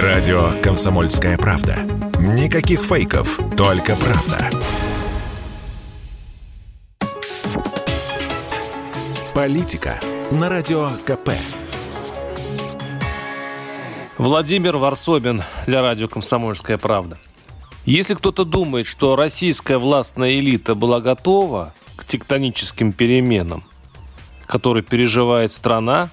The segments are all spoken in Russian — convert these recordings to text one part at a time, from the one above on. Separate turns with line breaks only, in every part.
Радио «Комсомольская правда». Никаких фейков, только правда. Политика на Радио КП.
Владимир Варсобин для радио «Комсомольская правда». Если кто-то думает, что российская властная элита была готова к тектоническим переменам, которые переживает страна,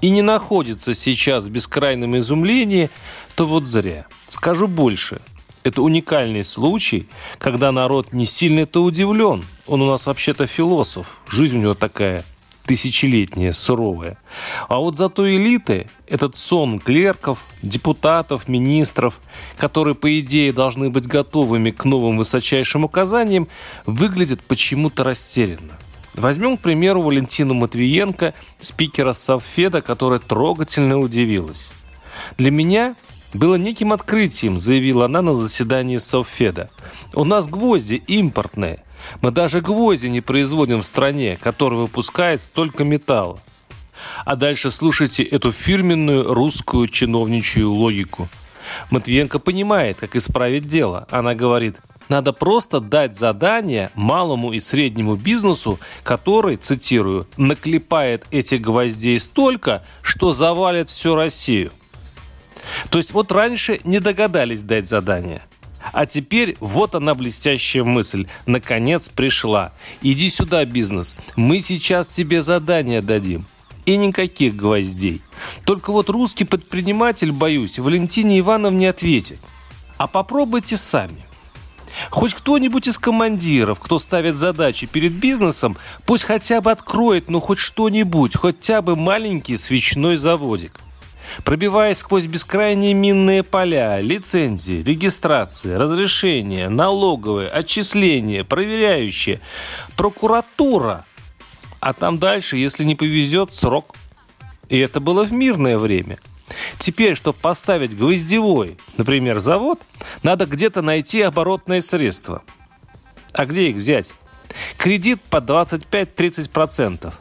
и не находится сейчас в бескрайнем изумлении, то вот зря. Скажу больше. Это уникальный случай, когда народ не сильно-то удивлен. Он у нас вообще-то философ. Жизнь у него такая тысячелетняя, суровая. А вот зато элиты, этот сон клерков, депутатов, министров, которые, по идее, должны быть готовыми к новым высочайшим указаниям, выглядят почему-то растерянно. Возьмем, к примеру, Валентину Матвиенко, спикера Совфеда, которая трогательно удивилась. Для меня было неким открытием, заявила она на заседании Совфеда. У нас гвозди импортные. Мы даже гвозди не производим в стране, которая выпускает столько металла. А дальше слушайте эту фирменную русскую чиновничью логику. Матвиенко понимает, как исправить дело. Она говорит, надо просто дать задание малому и среднему бизнесу, который, цитирую, наклепает этих гвоздей столько, что завалит всю Россию. То есть вот раньше не догадались дать задание. А теперь вот она блестящая мысль. Наконец пришла. Иди сюда, бизнес. Мы сейчас тебе задание дадим. И никаких гвоздей. Только вот русский предприниматель, боюсь, Валентине Ивановне ответит. А попробуйте сами. Хоть кто-нибудь из командиров, кто ставит задачи перед бизнесом, пусть хотя бы откроет, ну хоть что-нибудь, хотя бы маленький свечной заводик. Пробиваясь сквозь бескрайние минные поля, лицензии, регистрации, разрешения, налоговые, отчисления, проверяющие, прокуратура. А там дальше, если не повезет, срок. И это было в мирное время. Теперь, чтобы поставить гвоздевой, например, завод, надо где-то найти оборотные средства. А где их взять? Кредит по 25-30%.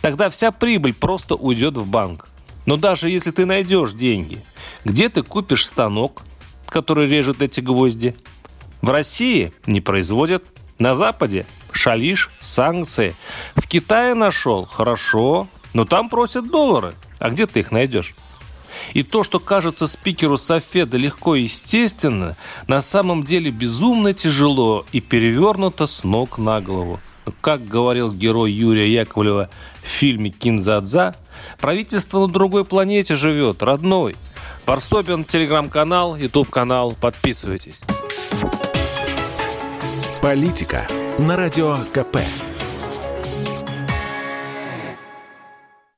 Тогда вся прибыль просто уйдет в банк. Но даже если ты найдешь деньги, где ты купишь станок, который режет эти гвозди? В России не производят. На Западе шалиш, санкции. В Китае нашел, хорошо, но там просят доллары. А где ты их найдешь? И то, что кажется спикеру Софеда легко и естественно, на самом деле безумно тяжело и перевернуто с ног на голову. Как говорил герой Юрия Яковлева в фильме «Кинзадза», правительство на другой планете живет, родной. Парсобин, телеграм-канал, ютуб-канал. Подписывайтесь.
Политика на радио КП.